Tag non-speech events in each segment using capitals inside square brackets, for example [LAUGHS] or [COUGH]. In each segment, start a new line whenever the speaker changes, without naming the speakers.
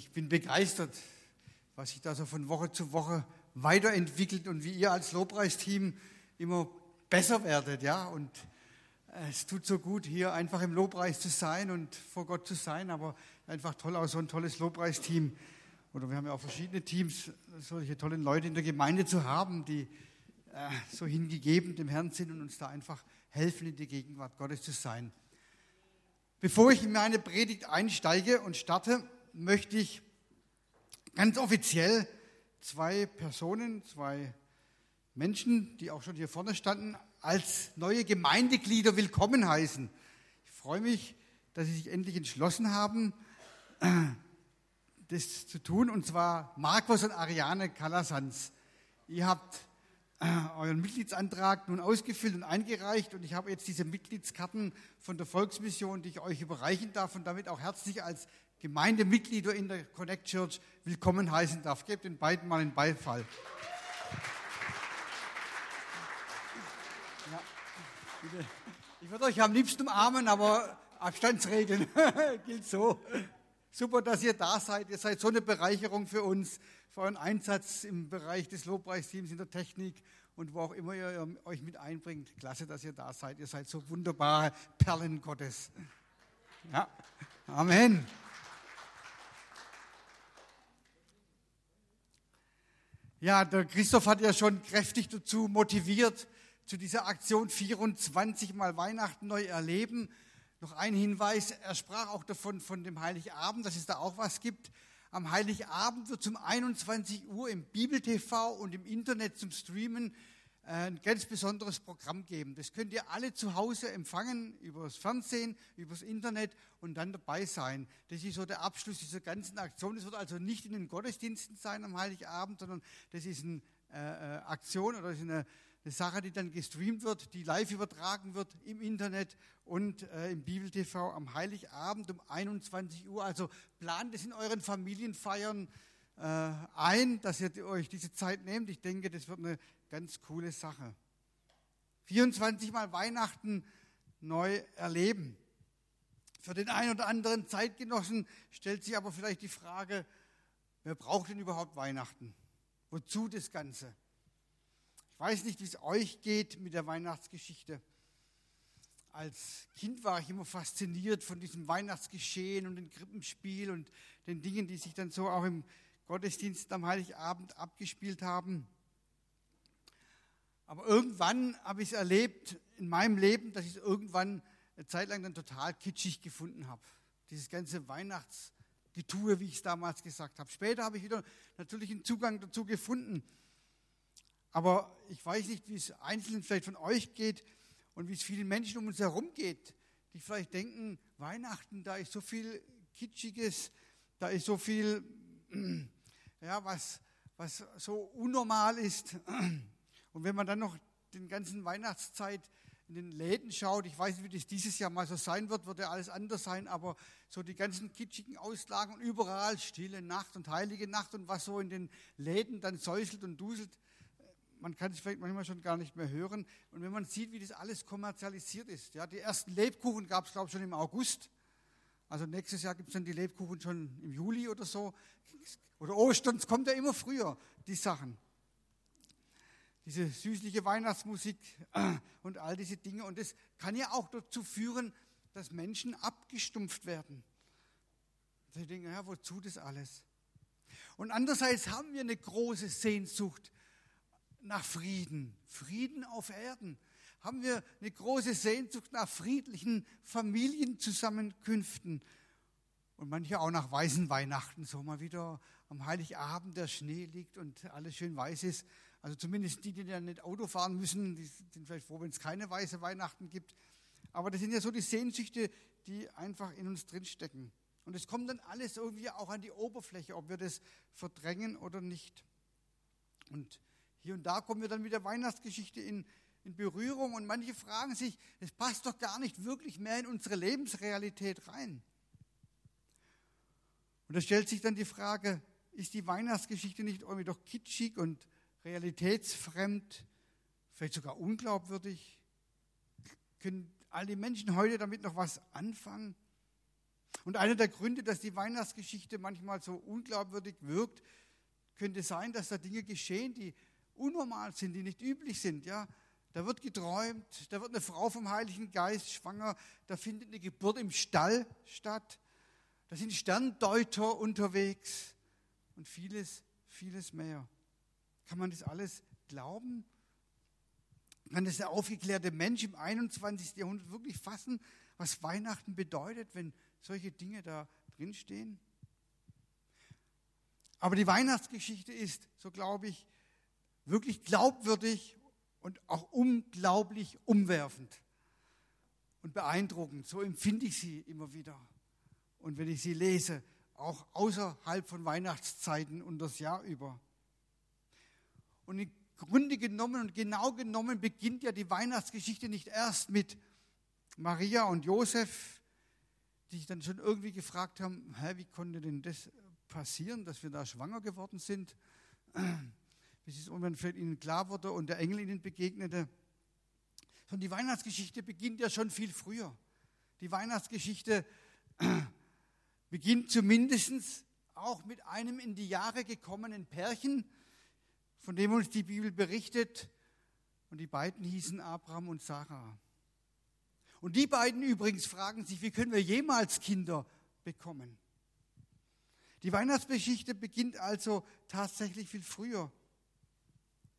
Ich bin begeistert, was sich da so von Woche zu Woche weiterentwickelt und wie ihr als Lobpreisteam immer besser werdet, ja. Und es tut so gut, hier einfach im Lobpreis zu sein und vor Gott zu sein, aber einfach toll, auch so ein tolles Lobpreisteam. Oder wir haben ja auch verschiedene Teams, solche tollen Leute in der Gemeinde zu haben, die äh, so hingegeben dem Herrn sind und uns da einfach helfen, in die Gegenwart Gottes zu sein. Bevor ich in meine Predigt einsteige und starte, möchte ich ganz offiziell zwei Personen, zwei Menschen, die auch schon hier vorne standen, als neue Gemeindeglieder willkommen heißen. Ich freue mich, dass Sie sich endlich entschlossen haben, das zu tun, und zwar Markus und Ariane Calasans. Ihr habt äh, euren Mitgliedsantrag nun ausgefüllt und eingereicht und ich habe jetzt diese Mitgliedskarten von der Volksmission, die ich euch überreichen darf und damit auch herzlich als Gemeindemitglieder in der Connect Church willkommen heißen darf. Gebt den beiden mal einen Beifall. Ja, ich würde euch am liebsten umarmen, aber Abstandsregeln [LAUGHS] gilt so. Super, dass ihr da seid. Ihr seid so eine Bereicherung für uns für euren Einsatz im Bereich des Lobpreisteams, in der Technik und wo auch immer ihr euch mit einbringt. Klasse, dass ihr da seid. Ihr seid so wunderbare Perlen Gottes. Ja, Amen. Ja, der Christoph hat ja schon kräftig dazu motiviert, zu dieser Aktion 24 Mal Weihnachten neu erleben. Noch ein Hinweis, er sprach auch davon, von dem Heiligabend, dass es da auch was gibt. Am Heiligabend wird um 21 Uhr im Bibel-TV und im Internet zum Streamen ein ganz besonderes Programm geben. Das könnt ihr alle zu Hause empfangen, über das Fernsehen, über das Internet und dann dabei sein. Das ist so der Abschluss dieser ganzen Aktion. Das wird also nicht in den Gottesdiensten sein am Heiligabend, sondern das ist eine äh, äh, Aktion oder ist eine eine Sache, die dann gestreamt wird, die live übertragen wird im Internet und äh, im Bibel-TV am Heiligabend um 21 Uhr. Also plant es in euren Familienfeiern äh, ein, dass ihr euch diese Zeit nehmt. Ich denke, das wird eine ganz coole Sache. 24 Mal Weihnachten neu erleben. Für den einen oder anderen Zeitgenossen stellt sich aber vielleicht die Frage, wer braucht denn überhaupt Weihnachten? Wozu das Ganze? weiß nicht, wie es euch geht mit der Weihnachtsgeschichte. Als Kind war ich immer fasziniert von diesem Weihnachtsgeschehen und dem Krippenspiel und den Dingen, die sich dann so auch im Gottesdienst am Heiligabend abgespielt haben. Aber irgendwann habe ich es erlebt in meinem Leben, dass ich es irgendwann eine Zeit lang dann total kitschig gefunden habe. Dieses ganze Weihnachtsgetue, wie ich es damals gesagt habe. Später habe ich wieder natürlich einen Zugang dazu gefunden. Aber ich weiß nicht, wie es einzelnen vielleicht von euch geht und wie es vielen Menschen um uns herum geht, die vielleicht denken, Weihnachten, da ist so viel Kitschiges, da ist so viel, [CLEARS THROAT] ja, was, was so unnormal ist. [CLEARS THROAT] Und wenn man dann noch den ganzen Weihnachtszeit in den Läden schaut, ich weiß nicht, wie das dieses Jahr mal so sein wird, wird ja alles anders sein, aber so die ganzen kitschigen Auslagen und überall stille Nacht und heilige Nacht und was so in den Läden dann säuselt und duselt, man kann es vielleicht manchmal schon gar nicht mehr hören. Und wenn man sieht, wie das alles kommerzialisiert ist, ja, die ersten Lebkuchen gab es, glaube ich, schon im August. Also nächstes Jahr gibt es dann die Lebkuchen schon im Juli oder so. Oder Ostern, es kommt ja immer früher, die Sachen. Diese süßliche Weihnachtsmusik und all diese Dinge. Und das kann ja auch dazu führen, dass Menschen abgestumpft werden. Sie denken, ja, wozu das alles? Und andererseits haben wir eine große Sehnsucht nach Frieden, Frieden auf Erden. Haben wir eine große Sehnsucht nach friedlichen Familienzusammenkünften und manche auch nach weißen Weihnachten, so mal wieder am Heiligabend der Schnee liegt und alles schön weiß ist. Also zumindest die, die ja nicht Auto fahren müssen, die sind vielleicht froh, wenn es keine weiße Weihnachten gibt. Aber das sind ja so die Sehnsüchte, die einfach in uns drinstecken. Und es kommt dann alles irgendwie auch an die Oberfläche, ob wir das verdrängen oder nicht. Und hier und da kommen wir dann mit der Weihnachtsgeschichte in, in Berührung und manche fragen sich, es passt doch gar nicht wirklich mehr in unsere Lebensrealität rein. Und da stellt sich dann die Frage, ist die Weihnachtsgeschichte nicht irgendwie doch kitschig und realitätsfremd, vielleicht sogar unglaubwürdig? Können all die Menschen heute damit noch was anfangen? Und einer der Gründe, dass die Weihnachtsgeschichte manchmal so unglaubwürdig wirkt, könnte sein, dass da Dinge geschehen, die unnormal sind, die nicht üblich sind. Ja? Da wird geträumt, da wird eine Frau vom Heiligen Geist schwanger, da findet eine Geburt im Stall statt, da sind Sterndeuter unterwegs und vieles, vieles mehr. Kann man das alles glauben? Kann das der aufgeklärte Mensch im 21. Jahrhundert wirklich fassen, was Weihnachten bedeutet, wenn solche Dinge da drinstehen? Aber die Weihnachtsgeschichte ist, so glaube ich, wirklich glaubwürdig und auch unglaublich umwerfend und beeindruckend. So empfinde ich sie immer wieder. Und wenn ich sie lese, auch außerhalb von Weihnachtszeiten und das Jahr über. Und im Grunde genommen und genau genommen beginnt ja die Weihnachtsgeschichte nicht erst mit Maria und Josef, die sich dann schon irgendwie gefragt haben, hä, wie konnte denn das passieren, dass wir da schwanger geworden sind? [CLEARS THROAT] bis es irgendwann vielleicht ihnen klar wurde und der Engel ihnen begegnete. Sondern die Weihnachtsgeschichte beginnt ja schon viel früher. Die Weihnachtsgeschichte [CLEARS THROAT] beginnt zumindest auch mit einem in die Jahre gekommenen Pärchen, von dem uns die Bibel berichtet. Und die beiden hießen Abraham und Sarah. Und die beiden übrigens fragen sich, wie können wir jemals Kinder bekommen? Die Weihnachtsgeschichte beginnt also tatsächlich viel früher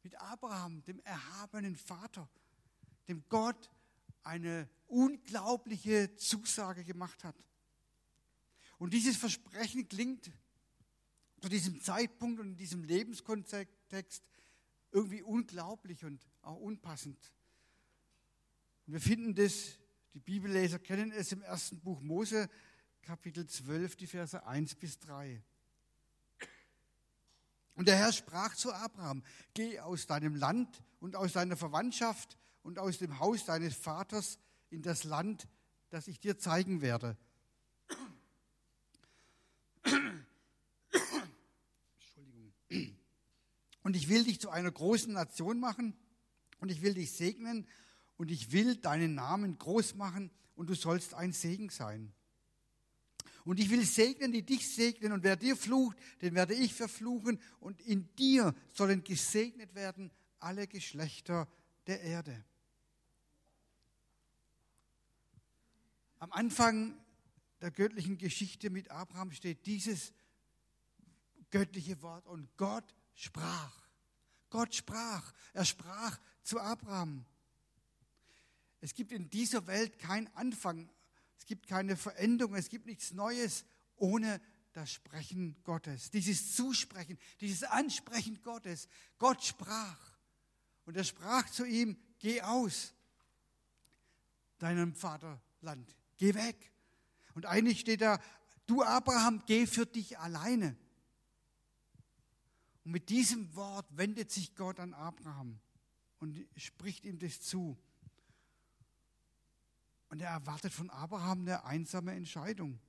mit Abraham, dem erhabenen Vater, dem Gott eine unglaubliche Zusage gemacht hat. Und dieses Versprechen klingt zu diesem Zeitpunkt und in diesem Lebenskontext irgendwie unglaublich und auch unpassend. Und wir finden das, die Bibelleser kennen es im ersten Buch Mose, Kapitel 12, die Verse 1 bis 3. Und der Herr sprach zu Abraham, geh aus deinem Land und aus deiner Verwandtschaft und aus dem Haus deines Vaters in das Land, das ich dir zeigen werde. Und ich will dich zu einer großen Nation machen und ich will dich segnen und ich will deinen Namen groß machen und du sollst ein Segen sein. Und ich will segnen, die dich segnen. Und wer dir flucht, den werde ich verfluchen. Und in dir sollen gesegnet werden alle Geschlechter der Erde. Am Anfang der göttlichen Geschichte mit Abraham steht dieses göttliche Wort. Und Gott sprach. Gott sprach. Er sprach zu Abraham. Es gibt in dieser Welt keinen Anfang es gibt keine Veränderung, es gibt nichts Neues ohne das Sprechen Gottes, dieses Zusprechen, dieses Ansprechen Gottes. Gott sprach und er sprach zu ihm, geh aus deinem Vaterland, geh weg. Und eigentlich steht da, du Abraham, geh für dich alleine. Und mit diesem Wort wendet sich Gott an Abraham und spricht ihm das zu. Und er erwartet von Abraham eine einsame Entscheidung,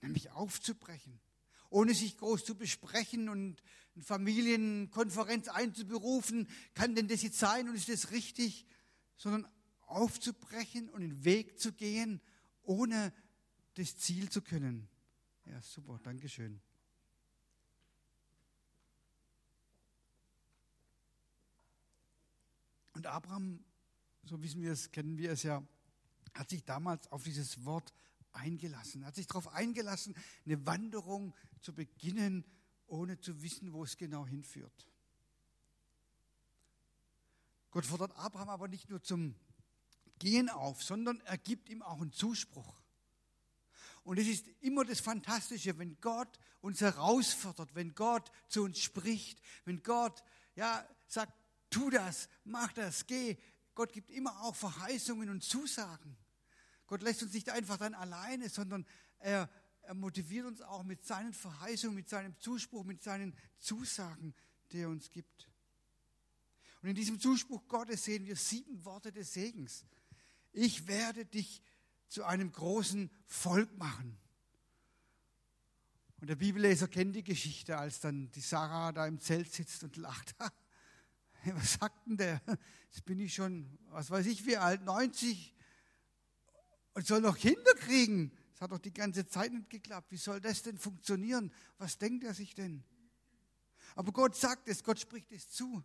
nämlich aufzubrechen, ohne sich groß zu besprechen und eine Familienkonferenz einzuberufen, kann denn das jetzt sein und ist das richtig, sondern aufzubrechen und den Weg zu gehen, ohne das Ziel zu können. Ja, super, Dankeschön. Und Abraham, so wissen wir es, kennen wir es ja, hat sich damals auf dieses Wort eingelassen, hat sich darauf eingelassen, eine Wanderung zu beginnen, ohne zu wissen, wo es genau hinführt. Gott fordert Abraham aber nicht nur zum Gehen auf, sondern er gibt ihm auch einen Zuspruch. Und es ist immer das Fantastische, wenn Gott uns herausfordert, wenn Gott zu uns spricht, wenn Gott ja, sagt, tu das, mach das, geh. Gott gibt immer auch Verheißungen und Zusagen. Gott lässt uns nicht einfach dann alleine, sondern er, er motiviert uns auch mit seinen Verheißungen, mit seinem Zuspruch, mit seinen Zusagen, die er uns gibt. Und in diesem Zuspruch Gottes sehen wir sieben Worte des Segens. Ich werde dich zu einem großen Volk machen. Und der Bibelleser kennt die Geschichte, als dann die Sarah da im Zelt sitzt und lacht. [LAUGHS] [LAUGHS] Was sagt denn der? Jetzt bin ich schon, was weiß ich wie alt, 90, und soll noch Kinder kriegen. Es hat doch die ganze Zeit nicht geklappt. Wie soll das denn funktionieren? Was denkt er sich denn? Aber Gott sagt es, Gott spricht es zu.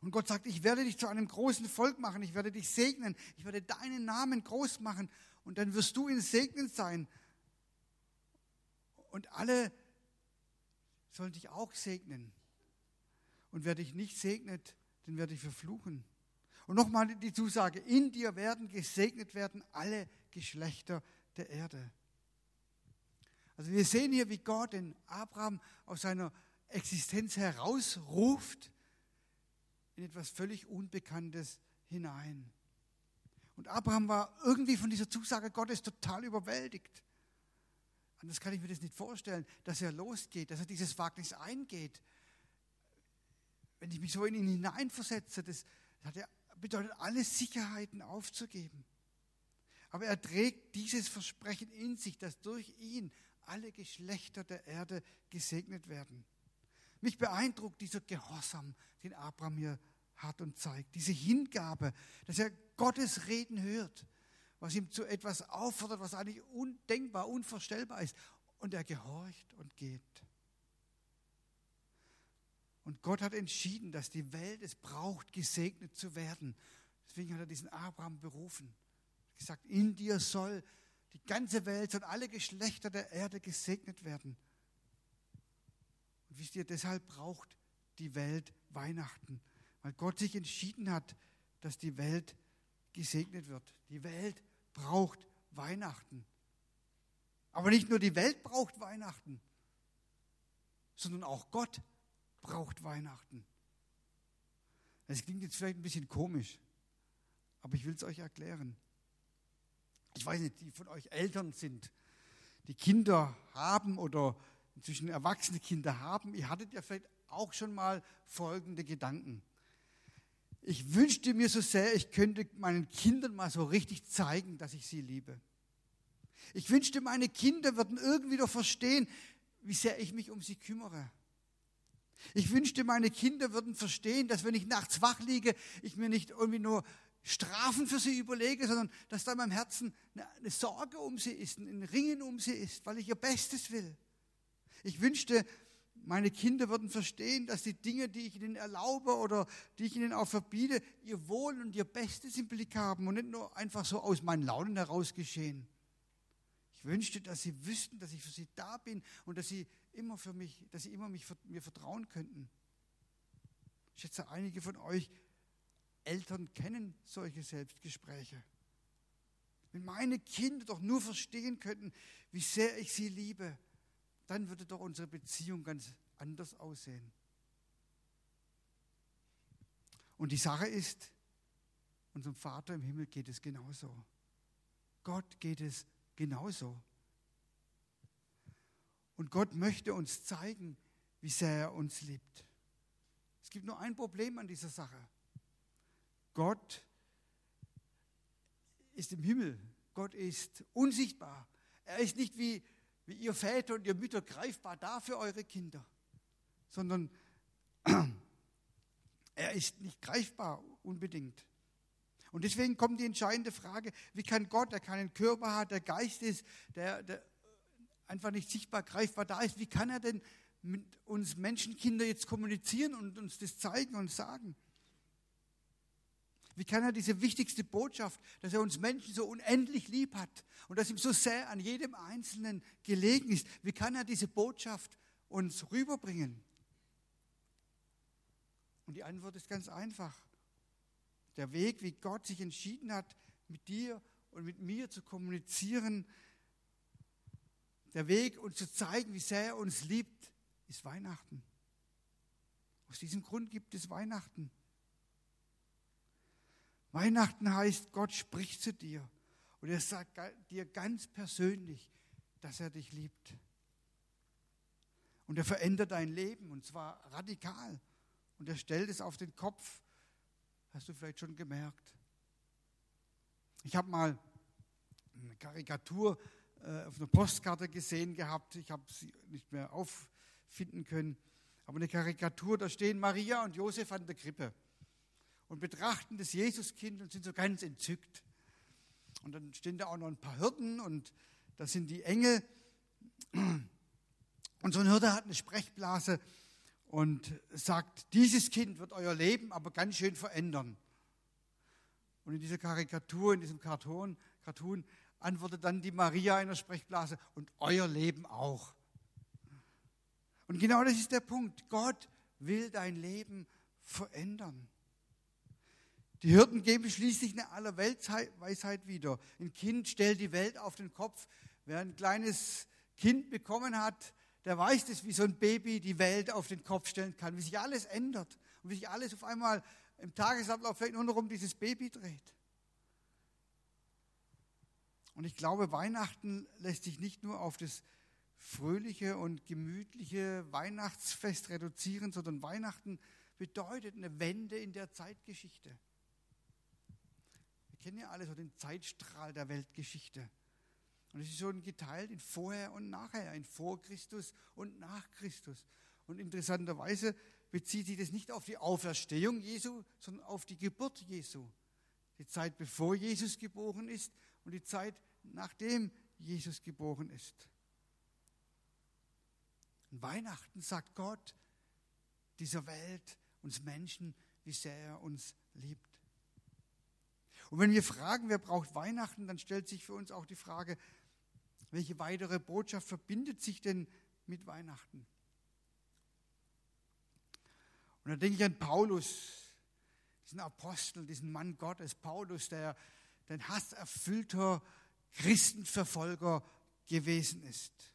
Und Gott sagt, ich werde dich zu einem großen Volk machen, ich werde dich segnen, ich werde deinen Namen groß machen und dann wirst du in Segnen sein. Und alle sollen dich auch segnen. Und wer dich nicht segnet, den werde ich verfluchen. Und nochmal die Zusage, in dir werden gesegnet werden alle Geschlechter der Erde. Also wir sehen hier, wie Gott den Abraham aus seiner Existenz herausruft in etwas völlig Unbekanntes hinein. Und Abraham war irgendwie von dieser Zusage Gottes total überwältigt. Anders kann ich mir das nicht vorstellen, dass er losgeht, dass er dieses Wagnis eingeht. Wenn ich mich so in ihn hineinversetze, das, bedeutet, alle Sicherheiten aufzugeben. Aber er trägt dieses Versprechen in sich, dass durch ihn alle Geschlechter der Erde gesegnet werden. Mich beeindruckt dieser Gehorsam, den Abraham hier hat und zeigt, diese Hingabe, dass er Gottes Reden hört, was ihm zu etwas auffordert, was eigentlich undenkbar, unvorstellbar ist. Und er gehorcht und geht. Und Gott hat entschieden, dass die Welt es braucht, gesegnet zu werden. Deswegen hat er diesen Abraham berufen. Er hat gesagt, in dir soll die ganze Welt, und alle Geschlechter der Erde gesegnet werden. Und wisst ihr, deshalb braucht die Welt Weihnachten, weil Gott sich entschieden hat, dass die Welt gesegnet wird. Die Welt braucht Weihnachten. Aber nicht nur die Welt braucht Weihnachten, sondern auch Gott braucht Weihnachten. Das klingt jetzt vielleicht ein bisschen komisch, aber ich will es euch erklären. Ich weiß nicht, die von euch Eltern sind, die Kinder haben oder inzwischen erwachsene Kinder haben, ihr hattet ja vielleicht auch schon mal folgende Gedanken. Ich wünschte mir so sehr, ich könnte meinen Kindern mal so richtig zeigen, dass ich sie liebe. Ich wünschte, meine Kinder würden irgendwie doch verstehen, wie sehr ich mich um sie kümmere. Ich wünschte, meine Kinder würden verstehen, dass wenn ich nachts wach liege, ich mir nicht irgendwie nur Strafen für sie überlege, sondern dass da in meinem Herzen eine Sorge um sie ist, ein Ringen um sie ist, weil ich ihr Bestes will. Ich wünschte, meine Kinder würden verstehen, dass die Dinge, die ich ihnen erlaube oder die ich ihnen auch verbiete, ihr Wohl und ihr Bestes im Blick haben und nicht nur einfach so aus meinen Launen heraus geschehen. Ich wünschte, dass sie wüssten, dass ich für sie da bin und dass sie immer für mich, dass sie immer mich, mir vertrauen könnten. Ich schätze, einige von euch Eltern kennen solche Selbstgespräche. Wenn meine Kinder doch nur verstehen könnten, wie sehr ich sie liebe, dann würde doch unsere Beziehung ganz anders aussehen. Und die Sache ist, unserem Vater im Himmel geht es genauso. Gott geht es genauso. Und Gott möchte uns zeigen, wie sehr er uns liebt. Es gibt nur ein Problem an dieser Sache. Gott ist im Himmel. Gott ist unsichtbar. Er ist nicht wie wie ihr Väter und ihr Mütter greifbar da für eure Kinder, sondern [CLEARS THROAT] er ist nicht greifbar unbedingt. Und deswegen kommt die entscheidende Frage, wie kann Gott, der keinen Körper hat, der Geist ist, der, der einfach nicht sichtbar greifbar da ist, wie kann er denn mit uns Menschenkinder jetzt kommunizieren und uns das zeigen und sagen? Wie kann er diese wichtigste Botschaft, dass er uns Menschen so unendlich lieb hat und dass ihm so sehr an jedem Einzelnen gelegen ist, wie kann er diese Botschaft uns rüberbringen? Und die Antwort ist ganz einfach. Der Weg, wie Gott sich entschieden hat, mit dir und mit mir zu kommunizieren, der Weg, uns zu zeigen, wie sehr er uns liebt, ist Weihnachten. Aus diesem Grund gibt es Weihnachten. Weihnachten heißt, Gott spricht zu dir und er sagt dir ganz persönlich, dass er dich liebt. Und er verändert dein Leben und zwar radikal. Und er stellt es auf den Kopf. Hast du vielleicht schon gemerkt. Ich habe mal eine Karikatur äh, auf einer Postkarte gesehen gehabt. Ich habe sie nicht mehr auffinden können. Aber eine Karikatur, da stehen Maria und Josef an der Krippe und betrachten das Jesuskind und sind so ganz entzückt. Und dann stehen da auch noch ein paar Hirten und das sind die Engel. Und so ein Hirte hat eine Sprechblase und sagt, dieses Kind wird euer Leben aber ganz schön verändern. Und in dieser Karikatur, in diesem Cartoon, Cartoon antwortet dann die Maria in der Sprechblase und euer Leben auch. Und genau das ist der Punkt. Gott will dein Leben verändern. Die Hirten geben schließlich eine Allerweltsweisheit wieder. Ein Kind stellt die Welt auf den Kopf. Wer ein kleines Kind bekommen hat, der weiß das, wie so ein Baby die Welt auf den Kopf stellen kann, wie sich alles ändert und wie sich alles auf einmal im Tagesablauf vielleicht nur noch um dieses Baby dreht. Und ich glaube, Weihnachten lässt sich nicht nur auf das fröhliche und gemütliche Weihnachtsfest reduzieren, sondern Weihnachten bedeutet eine Wende in der Zeitgeschichte. Wir kennen ja alle so den Zeitstrahl der Weltgeschichte. Und es ist schon geteilt in vorher und nachher, in vor Christus und nach Christus. Und interessanterweise bezieht sich das nicht auf die Auferstehung Jesu, sondern auf die Geburt Jesu. Die Zeit, bevor Jesus geboren ist und die Zeit, nachdem Jesus geboren ist. Und Weihnachten sagt Gott dieser Welt, uns Menschen, wie sehr er uns liebt. Und wenn wir fragen, wer braucht Weihnachten, dann stellt sich für uns auch die Frage, welche weitere Botschaft verbindet sich denn mit Weihnachten? Und da denke ich an Paulus, diesen Apostel, diesen Mann Gottes, Paulus, der ein hasserfüllter Christenverfolger gewesen ist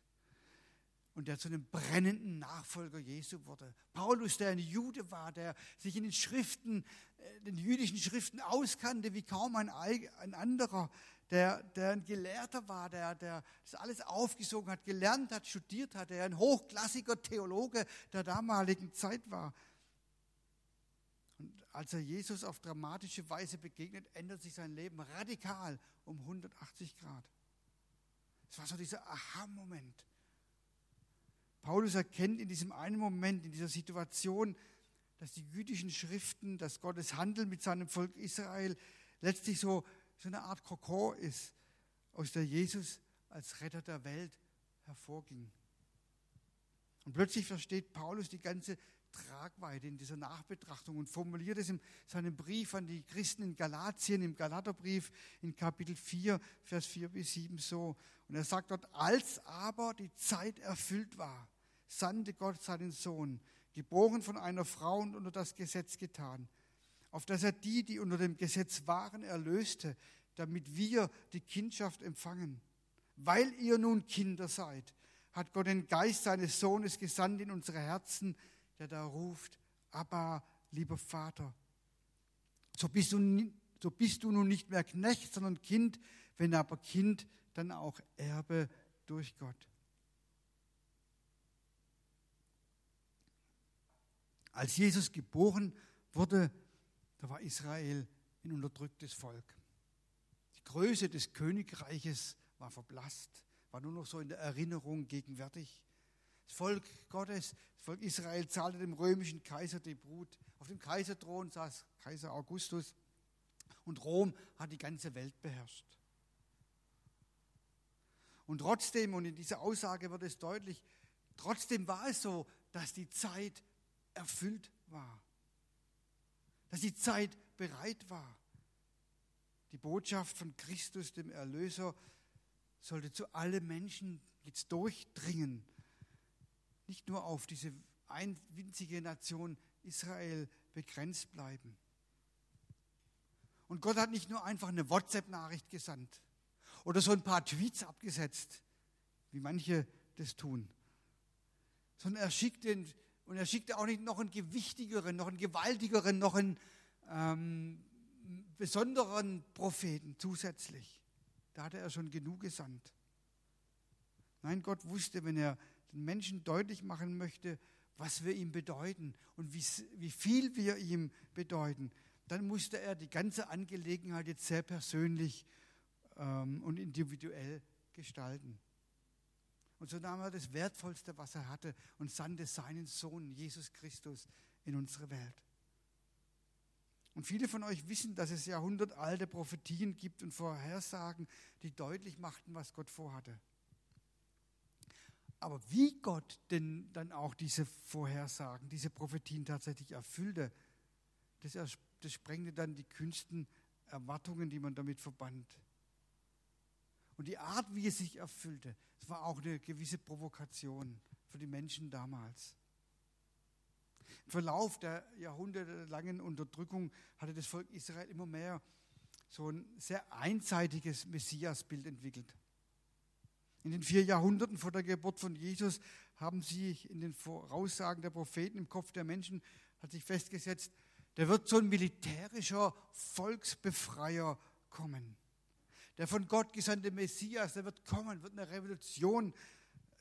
und der zu einem brennenden Nachfolger Jesu wurde. Paulus, der ein Jude war, der sich in den Schriften, äh, den jüdischen Schriften auskannte wie kaum ein, ein anderer, der, der ein Gelehrter war, der, der das alles aufgesogen hat, gelernt hat, studiert hat, der ein hochklassiger Theologe der damaligen Zeit war. Als er Jesus auf dramatische Weise begegnet, ändert sich sein Leben radikal um 180 Grad. Es war so dieser Aha-Moment. Paulus erkennt in diesem einen Moment, in dieser Situation, dass die jüdischen Schriften, dass Gottes Handeln mit seinem Volk Israel letztlich so, so eine Art Kokon ist, aus der Jesus als Retter der Welt hervorging. Und plötzlich versteht Paulus die ganze Tragweite in dieser Nachbetrachtung und formuliert es in seinem Brief an die Christen in Galatien, im Galaterbrief in Kapitel 4, Vers 4 bis 7 so. Und er sagt dort, als aber die Zeit erfüllt war, sandte Gott seinen Sohn, geboren von einer Frau und unter das Gesetz getan, auf dass er die, die unter dem Gesetz waren, erlöste, damit wir die Kindschaft empfangen. Weil ihr nun Kinder seid, hat Gott den Geist seines Sohnes gesandt in unsere Herzen, der da ruft, aber lieber Vater. So bist, du, so bist du nun nicht mehr Knecht, sondern Kind, wenn aber Kind, dann auch Erbe durch Gott. Als Jesus geboren wurde, da war Israel ein unterdrücktes Volk. Die Größe des Königreiches war verblasst, war nur noch so in der Erinnerung gegenwärtig. Das Volk Gottes, das Volk Israel zahlte dem römischen Kaiser die Brut. Auf dem Kaiserthron saß Kaiser Augustus und Rom hat die ganze Welt beherrscht. Und trotzdem, und in dieser Aussage wird es deutlich, trotzdem war es so, dass die Zeit erfüllt war. Dass die Zeit bereit war. Die Botschaft von Christus, dem Erlöser, sollte zu allen Menschen jetzt durchdringen nicht nur auf diese winzige Nation Israel begrenzt bleiben. Und Gott hat nicht nur einfach eine WhatsApp-Nachricht gesandt oder so ein paar Tweets abgesetzt, wie manche das tun, sondern er schickt den, und er schickte auch nicht noch einen gewichtigeren, noch einen gewaltigeren, noch einen ähm, besonderen Propheten zusätzlich. Da hatte er schon genug gesandt. Nein, Gott wusste, wenn er den Menschen deutlich machen möchte, was wir ihm bedeuten und wie, wie viel wir ihm bedeuten, dann musste er die ganze Angelegenheit jetzt sehr persönlich ähm, und individuell gestalten. Und so nahm er das Wertvollste, was er hatte, und sandte seinen Sohn, Jesus Christus, in unsere Welt. Und viele von euch wissen, dass es jahrhundertalte Prophetien gibt und Vorhersagen, die deutlich machten, was Gott vorhatte. Aber wie Gott denn dann auch diese Vorhersagen, diese Prophetien tatsächlich erfüllte, das, das sprengte dann die kühnsten Erwartungen, die man damit verband. Und die Art, wie es sich erfüllte, das war auch eine gewisse Provokation für die Menschen damals. Im Verlauf der jahrhundertelangen Unterdrückung hatte das Volk Israel immer mehr so ein sehr einseitiges Messiasbild entwickelt. In den vier Jahrhunderten vor der Geburt von Jesus haben sich in den Voraussagen der Propheten im Kopf der Menschen hat sich festgesetzt, der wird so ein militärischer Volksbefreier kommen. Der von Gott gesandte Messias, der wird kommen, wird eine Revolution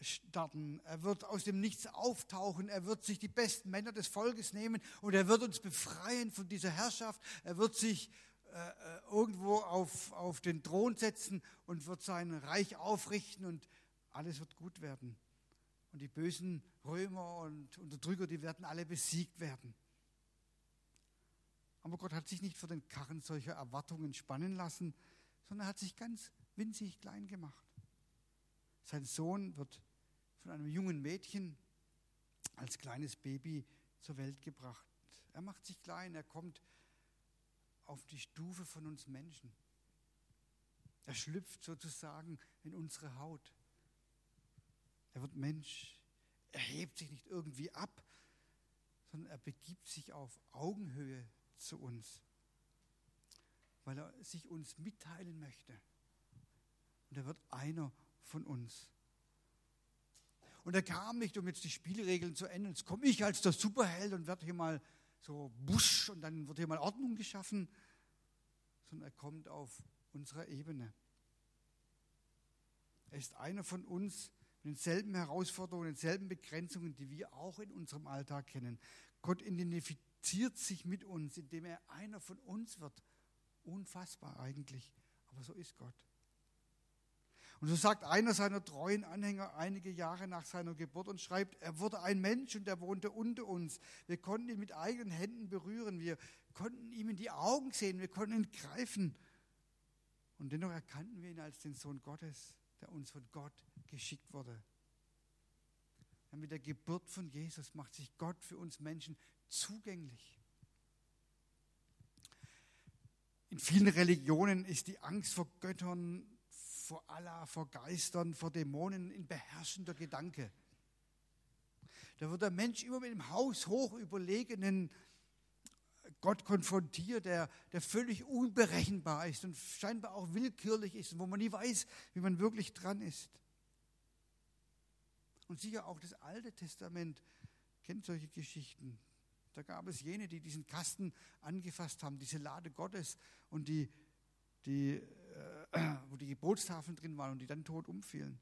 starten. Er wird aus dem Nichts auftauchen. Er wird sich die besten Männer des Volkes nehmen und er wird uns befreien von dieser Herrschaft. Er wird sich äh, äh, irgendwo auf, auf den Thron setzen und wird sein Reich aufrichten und alles wird gut werden. Und die bösen Römer und Unterdrücker, die werden alle besiegt werden. Aber Gott hat sich nicht vor den Karren solcher Erwartungen spannen lassen, sondern hat sich ganz winzig klein gemacht. Sein Sohn wird von einem jungen Mädchen als kleines Baby zur Welt gebracht. Er macht sich klein, er kommt auf die Stufe von uns Menschen. Er schlüpft sozusagen in unsere Haut. Er wird Mensch. Er hebt sich nicht irgendwie ab, sondern er begibt sich auf Augenhöhe zu uns, weil er sich uns mitteilen möchte. Und er wird einer von uns. Und er kam nicht, um jetzt die Spielregeln zu ändern. Jetzt komme ich als der Superheld und werde hier mal so busch und dann wird hier mal Ordnung geschaffen, sondern er kommt auf unserer Ebene. Er ist einer von uns mit denselben Herausforderungen, denselben Begrenzungen, die wir auch in unserem Alltag kennen. Gott identifiziert sich mit uns, indem er einer von uns wird. Unfassbar eigentlich, aber so ist Gott. Und so sagt einer seiner treuen Anhänger einige Jahre nach seiner Geburt und schreibt, er wurde ein Mensch und er wohnte unter uns. Wir konnten ihn mit eigenen Händen berühren, wir konnten ihm in die Augen sehen, wir konnten ihn greifen. Und dennoch erkannten wir ihn als den Sohn Gottes, der uns von Gott geschickt wurde. Ja, mit der Geburt von Jesus macht sich Gott für uns Menschen zugänglich. In vielen Religionen ist die Angst vor Göttern vor Allah, vor Geistern, vor Dämonen in beherrschender Gedanke. Da wird der Mensch immer mit dem Haus hoch überlegenen Gott konfrontiert, der, der völlig unberechenbar ist und scheinbar auch willkürlich ist, wo man nie weiß, wie man wirklich dran ist. Und sicher auch das Alte Testament kennt solche Geschichten. Da gab es jene, die diesen Kasten angefasst haben, diese Lade Gottes und die, die [CLEARS THROAT] wo die Gebotstafeln drin waren und die dann tot umfielen.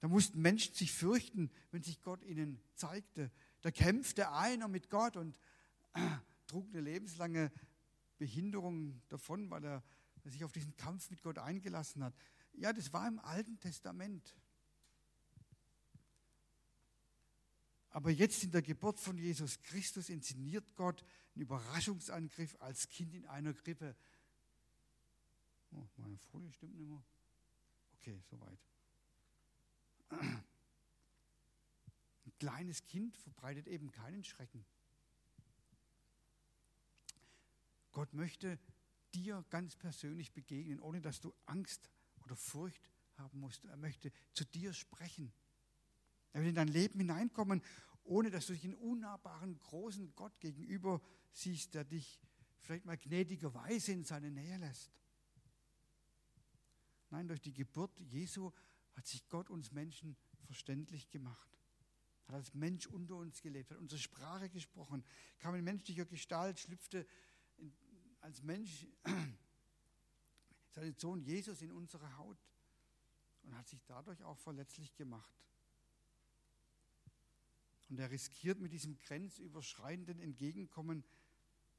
Da mussten Menschen sich fürchten, wenn sich Gott ihnen zeigte. Da kämpfte einer mit Gott und äh, [CLEARS THROAT] trug eine lebenslange Behinderung davon, weil er, sich auf diesen Kampf mit Gott eingelassen hat. Ja, das war im Alten Testament. Aber jetzt in der Geburt von Jesus Christus inszeniert Gott einen Überraschungsangriff als Kind in einer Krippe. Oh, meine Folie stimmt nicht mehr. Okay, soweit. [CLEARS THROAT] Ein kleines Kind verbreitet eben keinen Schrecken. Gott möchte dir ganz persönlich begegnen, ohne dass du Angst oder Furcht haben musst. Er möchte zu dir sprechen. Er will in dein Leben hineinkommen, ohne dass du dich einen unnahbaren, großen Gott gegenüber siehst, der dich vielleicht mal gnädigerweise in seine Nähe lässt. Nein, durch die Geburt Jesu hat sich Gott uns Menschen verständlich gemacht. Hat als Mensch unter uns gelebt, hat unsere Sprache gesprochen, kam in menschlicher Gestalt, schlüpfte in, als Mensch [CLEARS THROAT] seinen Sohn Jesus in unsere Haut und hat sich dadurch auch verletzlich gemacht. Und er riskiert mit diesem grenzüberschreitenden Entgegenkommen,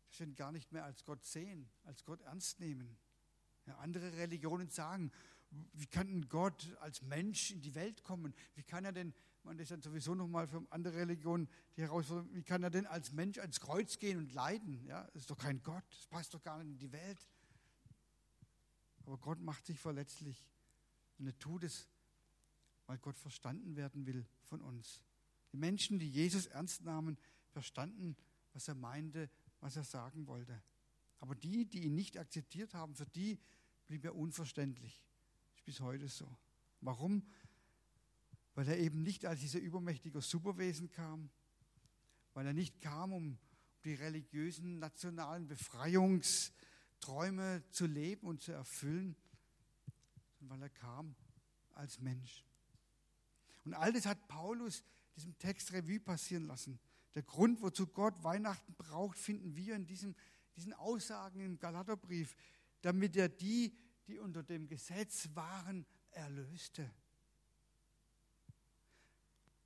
dass wir ihn gar nicht mehr als Gott sehen, als Gott ernst nehmen. Ja, andere Religionen sagen, wie kann Gott als Mensch in die Welt kommen? Wie kann er denn man ist dann sowieso nochmal für andere Religionen die Herausforderung, wie kann er denn als Mensch ans Kreuz gehen und leiden? Ja, das ist doch kein Gott, das passt doch gar nicht in die Welt. Aber Gott macht sich verletzlich und er tut es, weil Gott verstanden werden will von uns. Die Menschen, die Jesus ernst nahmen, verstanden, was er meinte, was er sagen wollte. Aber die, die ihn nicht akzeptiert haben, für die blieb er unverständlich. Ist bis heute so. Warum? Weil er eben nicht als dieser übermächtige Superwesen kam, weil er nicht kam, um die religiösen, nationalen Befreiungsträume zu leben und zu erfüllen, sondern weil er kam als Mensch. Und all das hat Paulus diesem Text Revue passieren lassen. Der Grund, wozu Gott Weihnachten braucht, finden wir in diesem, diesen Aussagen im Galaterbrief, damit er die, die unter dem Gesetz waren, erlöste.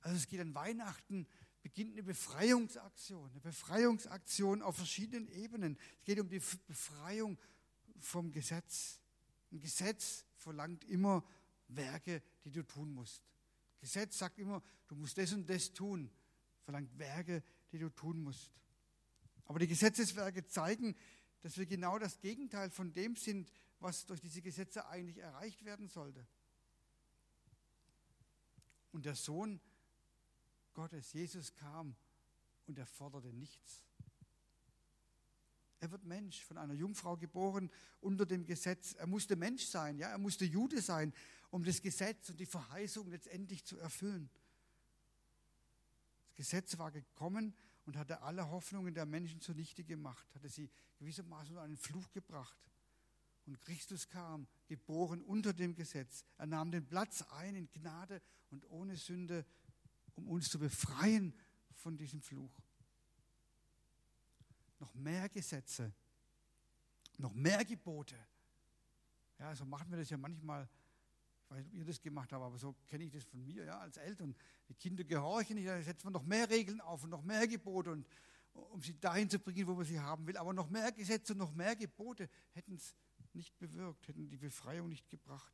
Also es geht an Weihnachten, beginnt eine Befreiungsaktion, eine Befreiungsaktion auf verschiedenen Ebenen. Es geht um die Befreiung vom Gesetz. Ein Gesetz verlangt immer Werke, die du tun musst. Gesetz sagt immer, du musst das und das tun, verlangt Werke, die du tun musst. Aber die Gesetzeswerke zeigen, dass wir genau das Gegenteil von dem sind, was durch diese Gesetze eigentlich erreicht werden sollte. Und der Sohn Gottes, Jesus kam und er forderte nichts. Er wird Mensch, von einer Jungfrau geboren, unter dem Gesetz. Er musste Mensch sein, ja, er musste Jude sein, um das Gesetz und die Verheißung letztendlich zu erfüllen. Das Gesetz war gekommen und hatte alle Hoffnungen der Menschen zunichte gemacht, hatte sie gewissermaßen unter einen Fluch gebracht. Und Christus kam, geboren unter dem Gesetz. Er nahm den Platz ein in Gnade und ohne Sünde um uns zu befreien von diesem Fluch. Noch mehr Gesetze, noch mehr Gebote. Ja, so machen wir das ja manchmal. Ich weiß nicht, ob ihr das gemacht habt, aber so kenne ich das von mir, ja, als Eltern. Die Kinder gehorchen nicht, da setzen wir noch mehr Regeln auf und noch mehr Gebote, und, um sie dahin zu bringen, wo man sie haben will. Aber noch mehr Gesetze und noch mehr Gebote hätten es nicht bewirkt, hätten die Befreiung nicht gebracht.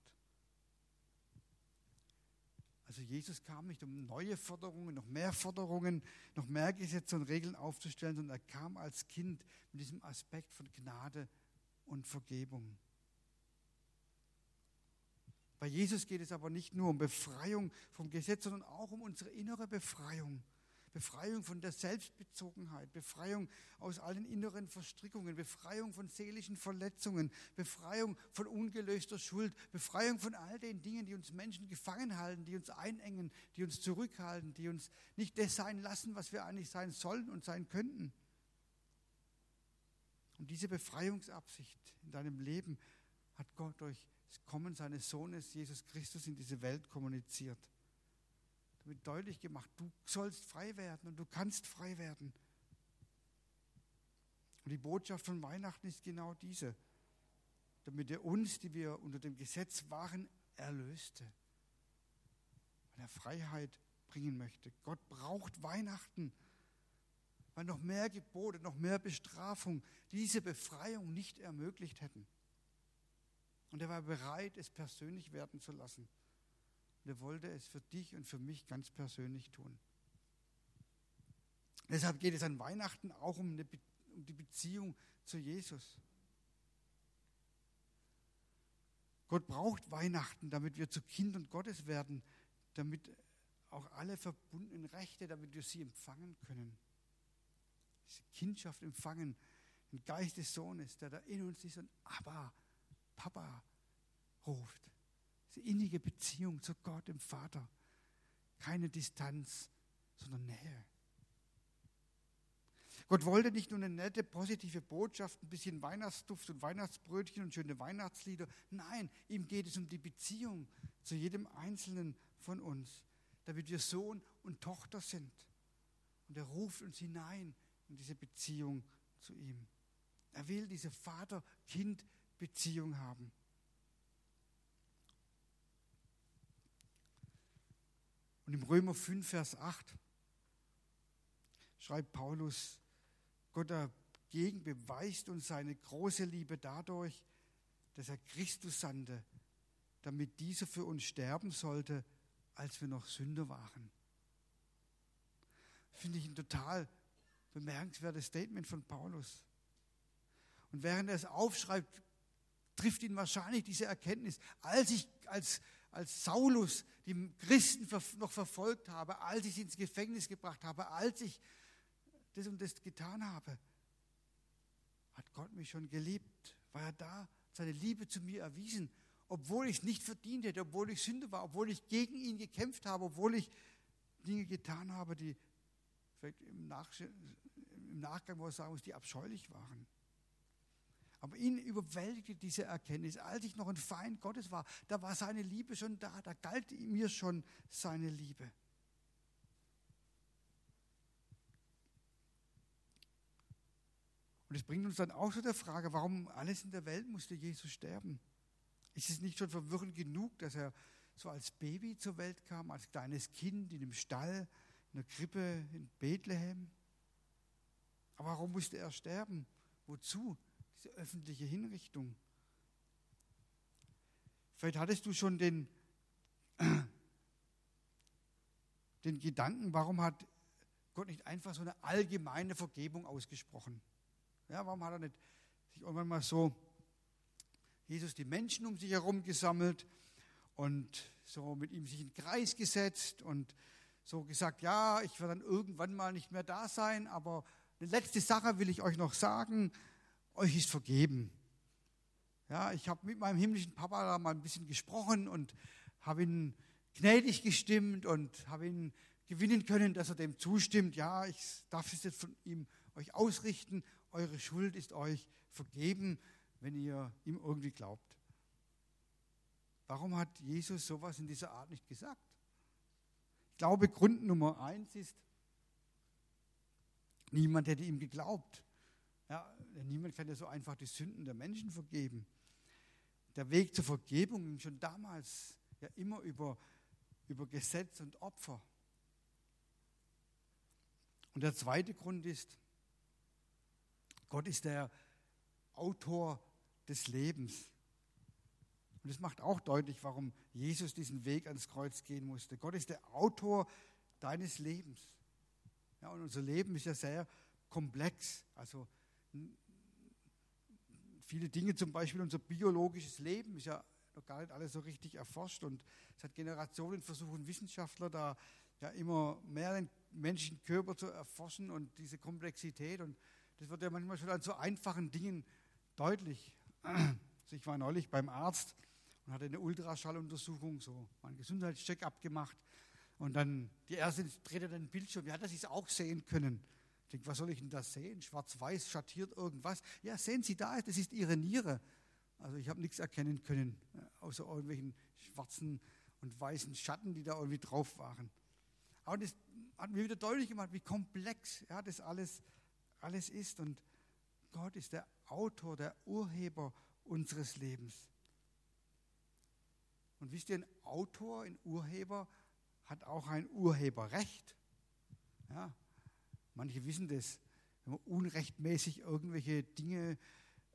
Also Jesus kam nicht, um neue Forderungen, noch mehr Forderungen, noch mehr Gesetze und Regeln aufzustellen, sondern er kam als Kind mit diesem Aspekt von Gnade und Vergebung. Bei Jesus geht es aber nicht nur um Befreiung vom Gesetz, sondern auch um unsere innere Befreiung. Befreiung von der Selbstbezogenheit, Befreiung aus allen inneren Verstrickungen, Befreiung von seelischen Verletzungen, Befreiung von ungelöster Schuld, Befreiung von all den Dingen, die uns Menschen gefangen halten, die uns einengen, die uns zurückhalten, die uns nicht das sein lassen, was wir eigentlich sein sollen und sein könnten. Und diese Befreiungsabsicht in deinem Leben hat Gott durch das Kommen seines Sohnes Jesus Christus in diese Welt kommuniziert damit deutlich gemacht, du sollst frei werden und du kannst frei werden. Und die Botschaft von Weihnachten ist genau diese, damit er uns, die wir unter dem Gesetz waren, erlöste, weil er Freiheit bringen möchte. Gott braucht Weihnachten, weil noch mehr Gebote, noch mehr Bestrafung diese Befreiung nicht ermöglicht hätten. Und er war bereit, es persönlich werden zu lassen. Und er wollte es für dich und für mich ganz persönlich tun. Deshalb geht es an Weihnachten auch um, eine, um die Beziehung zu Jesus. Gott braucht Weihnachten, damit wir zu Kindern Gottes werden, damit auch alle verbundenen Rechte, damit wir sie empfangen können. Diese Kindschaft empfangen, den Geist des Sohnes, der da in uns ist und Abba, Papa ruft. Diese innige Beziehung zu Gott, dem Vater. Keine Distanz, sondern Nähe. Gott wollte nicht nur eine nette, positive Botschaft, ein bisschen Weihnachtsduft und Weihnachtsbrötchen und schöne Weihnachtslieder. Nein, ihm geht es um die Beziehung zu jedem Einzelnen von uns, damit wir Sohn und Tochter sind. Und er ruft uns hinein in diese Beziehung zu ihm. Er will diese Vater-Kind-Beziehung haben. Und im Römer 5, Vers 8 schreibt Paulus, Gott dagegen beweist uns seine große Liebe dadurch, dass er Christus sandte, damit dieser für uns sterben sollte, als wir noch Sünder waren. finde ich ein total bemerkenswertes Statement von Paulus. Und während er es aufschreibt, trifft ihn wahrscheinlich diese Erkenntnis, als ich als, als Saulus die Christen noch verfolgt habe, als ich sie ins Gefängnis gebracht habe, als ich das und das getan habe, hat Gott mich schon geliebt, war er da, seine Liebe zu mir erwiesen, obwohl ich es nicht verdient hätte, obwohl ich Sünde war, obwohl ich gegen ihn gekämpft habe, obwohl ich Dinge getan habe, die vielleicht im, Nach im Nachgang, wo ich sagen muss, die abscheulich waren. Aber ihn überwältigte diese Erkenntnis. Als ich noch ein Feind Gottes war, da war seine Liebe schon da, da galt mir schon seine Liebe. Und es bringt uns dann auch zu der Frage, warum alles in der Welt musste Jesus sterben? Ist es nicht schon verwirrend genug, dass er so als Baby zur Welt kam, als kleines Kind in dem Stall, in der Krippe in Bethlehem? Aber warum musste er sterben? Wozu? Diese öffentliche Hinrichtung. Vielleicht hattest du schon den, [CLEARS THROAT] den Gedanken, warum hat Gott nicht einfach so eine allgemeine Vergebung ausgesprochen? Ja, warum hat er nicht sich irgendwann mal so, Jesus, die Menschen um sich herum gesammelt und so mit ihm sich in den Kreis gesetzt und so gesagt, ja, ich werde dann irgendwann mal nicht mehr da sein, aber eine letzte Sache will ich euch noch sagen, euch ist vergeben. Ja, ich habe mit meinem himmlischen Papa da mal ein bisschen gesprochen und habe ihn gnädig gestimmt und habe ihn gewinnen können, dass er dem zustimmt. Ja, ich darf es jetzt von ihm euch ausrichten eure Schuld ist euch vergeben, wenn ihr ihm irgendwie glaubt. Warum hat Jesus sowas in dieser Art nicht gesagt? Ich glaube, Grund Nummer eins ist, niemand hätte ihm geglaubt. Ja, niemand kann ja so einfach die Sünden der Menschen vergeben. Der Weg zur Vergebung ging schon damals ja immer über, über Gesetz und Opfer. Und der zweite Grund ist, Gott ist der Autor des Lebens. Und das macht auch deutlich, warum Jesus diesen Weg ans Kreuz gehen musste. Gott ist der Autor deines Lebens. Ja, und unser Leben ist ja sehr komplex. Also viele Dinge, zum Beispiel unser biologisches Leben, ist ja noch gar nicht alles so richtig erforscht. Und seit Generationen versuchen Wissenschaftler da ja immer mehr den menschlichen Körper zu erforschen und diese Komplexität. Und das wird ja manchmal schon an so einfachen Dingen deutlich. [CLEARS THROAT] Ich war neulich beim Arzt und hatte eine Ultraschalluntersuchung, so meinen Gesundheitscheck abgemacht. Und dann die erste dreht dann den Bildschirm. Ja, dass Sie es auch sehen können. Ich denke, was soll ich denn da sehen? Schwarz-Weiß schattiert irgendwas. Ja, sehen Sie da, das ist Ihre Niere. Also ich habe nichts erkennen können, äh, außer irgendwelchen schwarzen und weißen Schatten, die da irgendwie drauf waren. Aber das hat mir wieder deutlich gemacht, wie komplex ja, das alles alles ist. Und Gott ist der Autor, der Urheber unseres Lebens. Und wisst ihr, ein Autor, ein Urheber hat auch ein Urheberrecht. Ja, manche wissen das. Wenn man unrechtmäßig irgendwelche Dinge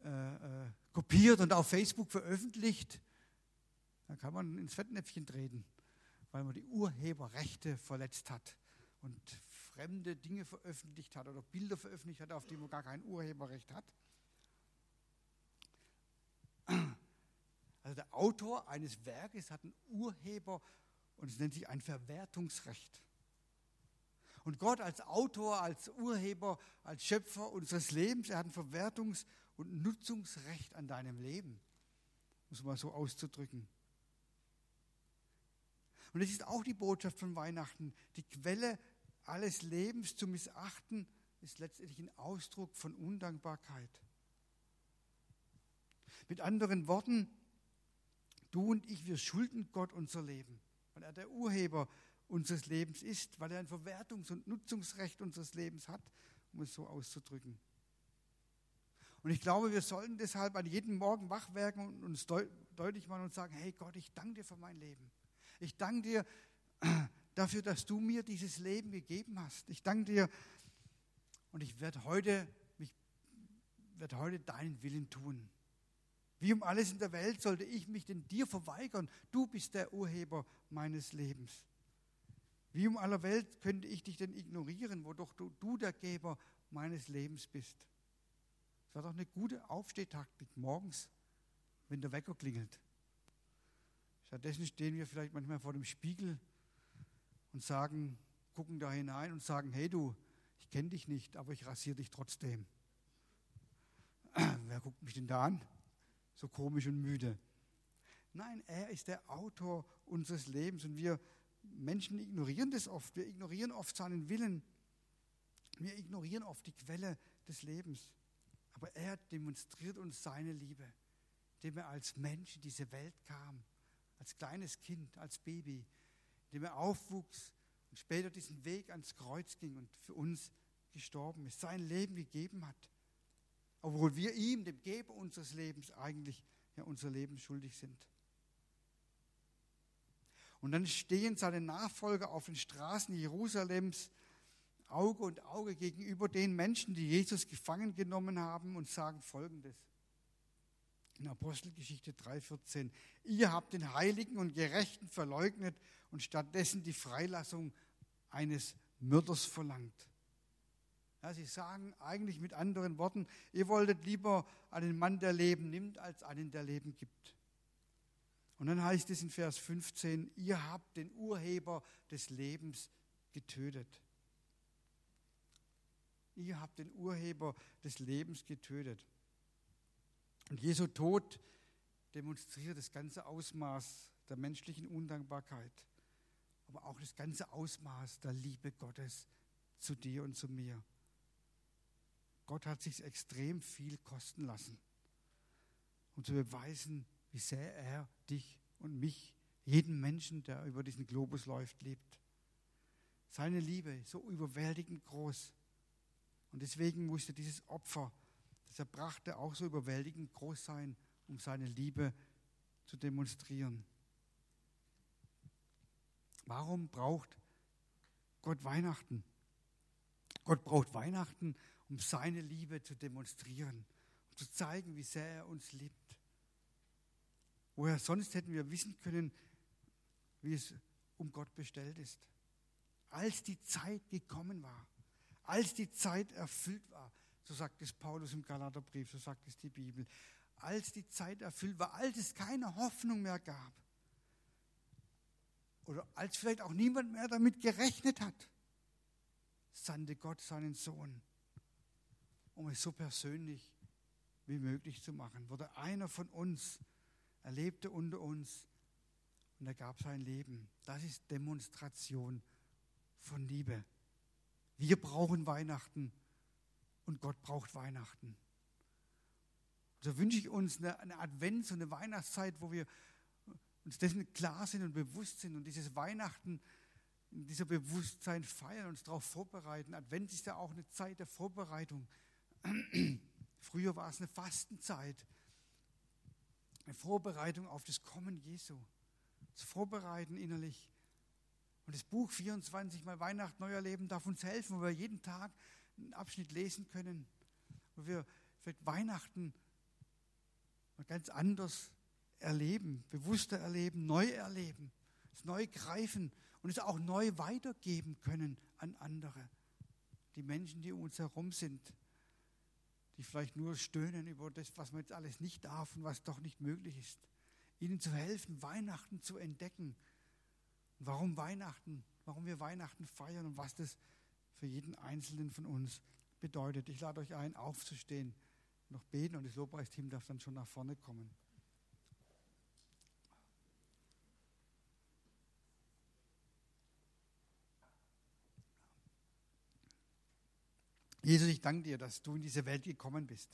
äh, äh, kopiert und auf Facebook veröffentlicht, dann kann man ins Fettnäpfchen treten, weil man die Urheberrechte verletzt hat. Und fremde Dinge veröffentlicht hat oder Bilder veröffentlicht hat, auf die man gar kein Urheberrecht hat. Also der Autor eines Werkes hat einen Urheber und es nennt sich ein Verwertungsrecht. Und Gott als Autor, als Urheber, als Schöpfer unseres Lebens, er hat ein Verwertungs- und Nutzungsrecht an deinem Leben, muss man so auszudrücken. Und es ist auch die Botschaft von Weihnachten. Die Quelle alles Lebens zu missachten, ist letztendlich ein Ausdruck von Undankbarkeit. Mit anderen Worten, du und ich, wir schulden Gott unser Leben, weil er der Urheber unseres Lebens ist, weil er ein Verwertungs- und Nutzungsrecht unseres Lebens hat, um es so auszudrücken. Und ich glaube, wir sollten deshalb an jedem Morgen wach werden und uns deutlich machen und sagen, hey Gott, ich danke dir für mein Leben. Ich danke dir, [CLEARS THROAT] dafür, dass du mir dieses Leben gegeben hast. Ich danke dir und ich werde heute, mich, werde heute deinen Willen tun. Wie um alles in der Welt sollte ich mich denn dir verweigern? Du bist der Urheber meines Lebens. Wie um aller Welt könnte ich dich denn ignorieren, wo doch du, du der Geber meines Lebens bist? Das war doch eine gute Aufstehtaktik morgens, wenn der Wecker klingelt. Stattdessen stehen wir vielleicht manchmal vor dem Spiegel und sagen, gucken da hinein und sagen, hey du, ich kenne dich nicht, aber ich rasiere dich trotzdem. Wer guckt mich denn da an? So komisch und müde. Nein, er ist der Autor unseres Lebens und wir Menschen ignorieren das oft. Wir ignorieren oft seinen Willen. Wir ignorieren oft die Quelle des Lebens. Aber er demonstriert uns seine Liebe, indem er als Mensch in diese Welt kam, als kleines Kind, als Baby, indem er aufwuchs und später diesen Weg ans Kreuz ging und für uns gestorben ist, sein Leben gegeben hat. Obwohl wir ihm, dem Geber unseres Lebens, eigentlich ja unser Leben schuldig sind. Und dann stehen seine Nachfolger auf den Straßen Jerusalems Auge und Auge gegenüber den Menschen, die Jesus gefangen genommen haben und sagen Folgendes. In Apostelgeschichte 3,14. Ihr habt den Heiligen und Gerechten verleugnet und stattdessen die Freilassung eines Mörders verlangt. Ja, sie sagen eigentlich mit anderen Worten, ihr wolltet lieber einen Mann, der Leben nimmt, als einen, der Leben gibt. Und dann heißt es in Vers 15, ihr habt den Urheber des Lebens getötet. Ihr habt den Urheber des Lebens getötet. Und Jesu Tod demonstriert das ganze Ausmaß der menschlichen Undankbarkeit, aber auch das ganze Ausmaß der Liebe Gottes zu dir und zu mir. Gott hat sich extrem viel kosten lassen, um zu beweisen, wie sehr er dich und mich, jeden Menschen, der über diesen Globus läuft, liebt. Seine Liebe ist so überwältigend groß. Und deswegen musste dieses Opfer, das er brachte, auch so überwältigend groß sein, um seine Liebe zu demonstrieren. Warum braucht Gott Weihnachten? Gott braucht Weihnachten, um seine Liebe zu demonstrieren, um zu zeigen, wie sehr er uns liebt. Woher sonst hätten wir wissen können, wie es um Gott bestellt ist? Als die Zeit gekommen war, als die Zeit erfüllt war, so sagt es Paulus im Galaterbrief, so sagt es die Bibel, als die Zeit erfüllt war, als es keine Hoffnung mehr gab oder als vielleicht auch niemand mehr damit gerechnet hat, sandte Gott seinen Sohn, um es so persönlich wie möglich zu machen. Wurde einer von uns, er lebte unter uns und er gab sein Leben. Das ist Demonstration von Liebe. Wir brauchen Weihnachten und Gott braucht Weihnachten. So wünsche ich uns eine, Advents- und eine Weihnachtszeit, wo wir uns dessen klar sind und bewusst sind und dieses Weihnachten dieser Bewusstsein feiern, uns darauf vorbereiten. Advent ist ja auch eine Zeit der Vorbereitung. [CLEARS THROAT] Früher war es eine Fastenzeit eine Vorbereitung auf das Kommen Jesu. Das Vorbereiten innerlich. Und das Buch 24 mal Weihnachten, neuer Leben darf uns helfen, wo wir jeden Tag einen Abschnitt lesen können, wo wir vielleicht Weihnachten ganz anders erleben, bewusster erleben, neu erleben, es neu greifen und es auch neu weitergeben können an andere. Die Menschen, die um uns herum sind die vielleicht nur stöhnen über das, was man jetzt alles nicht darf und was doch nicht möglich ist. Ihnen zu helfen, Weihnachten zu entdecken. Warum Weihnachten, warum wir Weihnachten feiern und was das für jeden Einzelnen von uns bedeutet. Ich lade euch ein, aufzustehen, noch beten und das Lobpreisteam darf dann schon nach vorne kommen. Jesus, ich danke dir, dass du in diese Welt gekommen bist.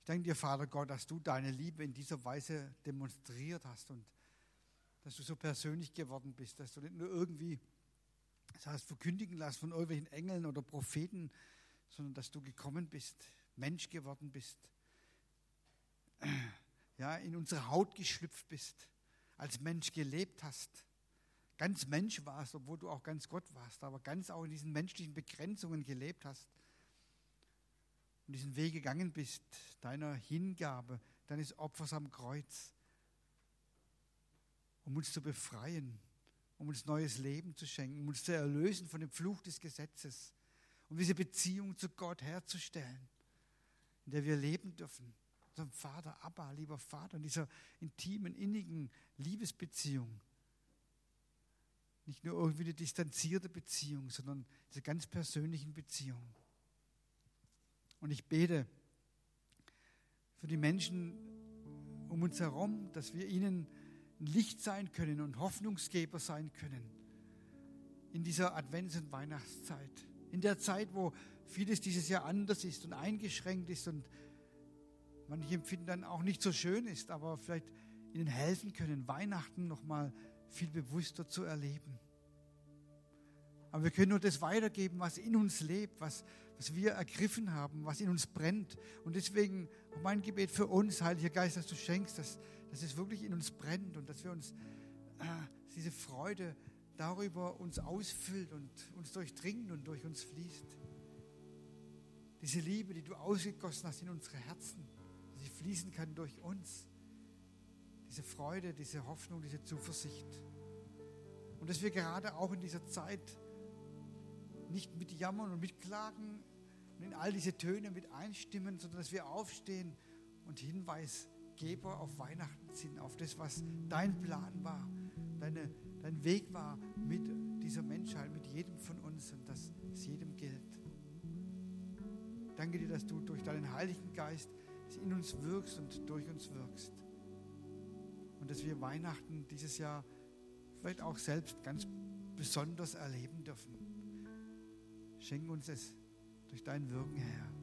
Ich danke dir, Vater Gott, dass du deine Liebe in dieser Weise demonstriert hast und dass du so persönlich geworden bist, dass du nicht nur irgendwie, das heißt, verkündigen lässt von irgendwelchen Engeln oder Propheten, sondern dass du gekommen bist, Mensch geworden bist, [CLEARS THROAT] ja, in unsere Haut geschlüpft bist, als Mensch gelebt hast ganz Mensch warst, obwohl du auch ganz Gott warst, aber ganz auch in diesen menschlichen Begrenzungen gelebt hast und diesen Weg gegangen bist, deiner Hingabe, deines Opfers am Kreuz, um uns zu befreien, um uns neues Leben zu schenken, um uns zu erlösen von dem Fluch des Gesetzes, um diese Beziehung zu Gott herzustellen, in der wir leben dürfen. Unserem Vater, Abba, lieber Vater, in dieser intimen, innigen Liebesbeziehung. Nicht nur irgendwie eine distanzierte Beziehung, sondern diese ganz persönlichen Beziehung. Und ich bete für die Menschen um uns herum, dass wir ihnen ein Licht sein können und Hoffnungsgeber sein können in dieser Advents- und Weihnachtszeit. In der Zeit, wo vieles dieses Jahr anders ist und eingeschränkt ist und manche empfinden dann auch nicht so schön ist, aber vielleicht ihnen helfen können, Weihnachten nochmal viel bewusster zu erleben. Aber wir können nur das weitergeben, was in uns lebt, was, was wir ergriffen haben, was in uns brennt. Und deswegen mein Gebet für uns, Heiliger Geist, dass du schenkst, dass, dass es wirklich in uns brennt und dass wir uns äh, diese Freude darüber uns ausfüllt und uns durchdringt und durch uns fließt. Diese Liebe, die du ausgegossen hast in unsere Herzen, sie fließen kann durch uns. Diese Freude, diese Hoffnung, diese Zuversicht. Und dass wir gerade auch in dieser Zeit nicht mit Jammern und mit Klagen und in all diese Töne mit einstimmen, sondern dass wir aufstehen und Hinweisgeber auf Weihnachten sind, auf das, was dein Plan war, deine, dein Weg war mit dieser Menschheit, mit jedem von uns und dass es jedem gilt. Danke dir, dass du durch deinen Heiligen Geist in uns wirkst und durch uns wirkst. Und dass wir Weihnachten dieses Jahr vielleicht auch selbst ganz besonders erleben dürfen. Schenk uns es durch dein Wirken, Herr.